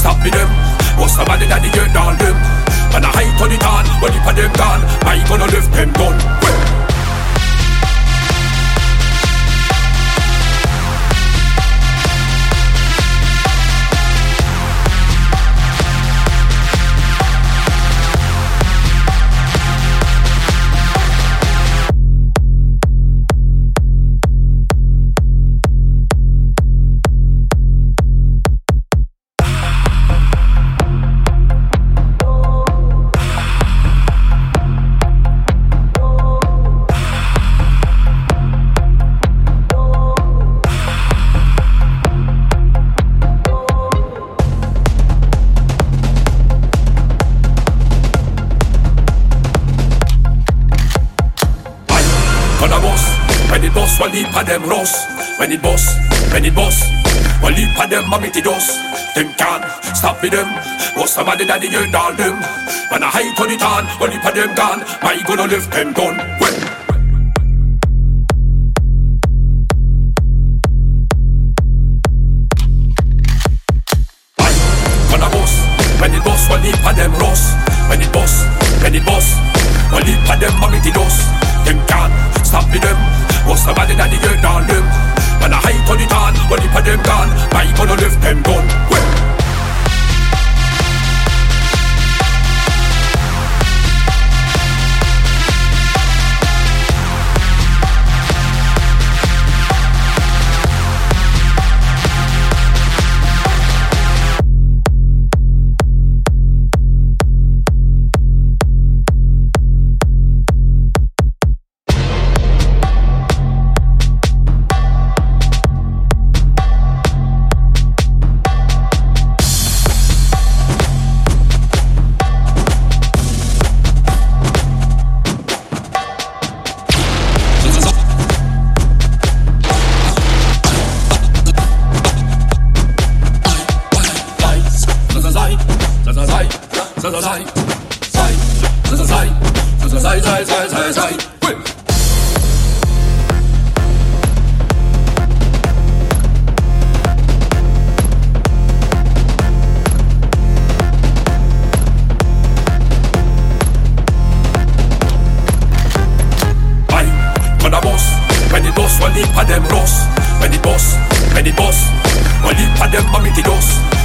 stop me them Must somebody that they get all them it bust, one leap of them rust When it bust, when it bust One leap of them meet it dust Them can't stop me them Was somebody that they get all them. When I height on it on One leap of them gone. My gonna lift them down. Well. One leap of them rust When it bust, when it bust One leap of them meet it dust Them can't stop me them Was somebody that they get all them When I height on it on One leap of them gone My gonna lift them down well. I gonna bust When it bust, one leap of them rust When it bust, when bust One leap of them a meet it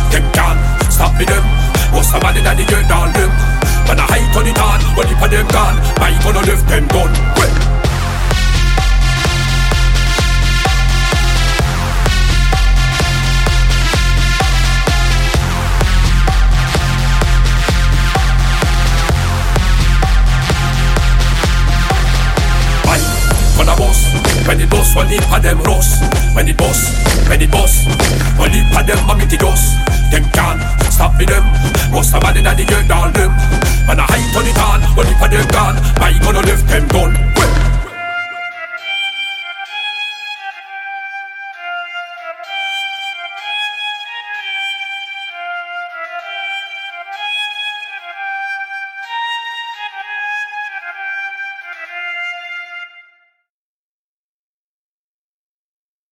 When it bust, one of them rust When it bust, when it bust One of them dust Them can't stop me them. Was somebody that they get all them. When I height on it on One of them gone I gonna lift them well.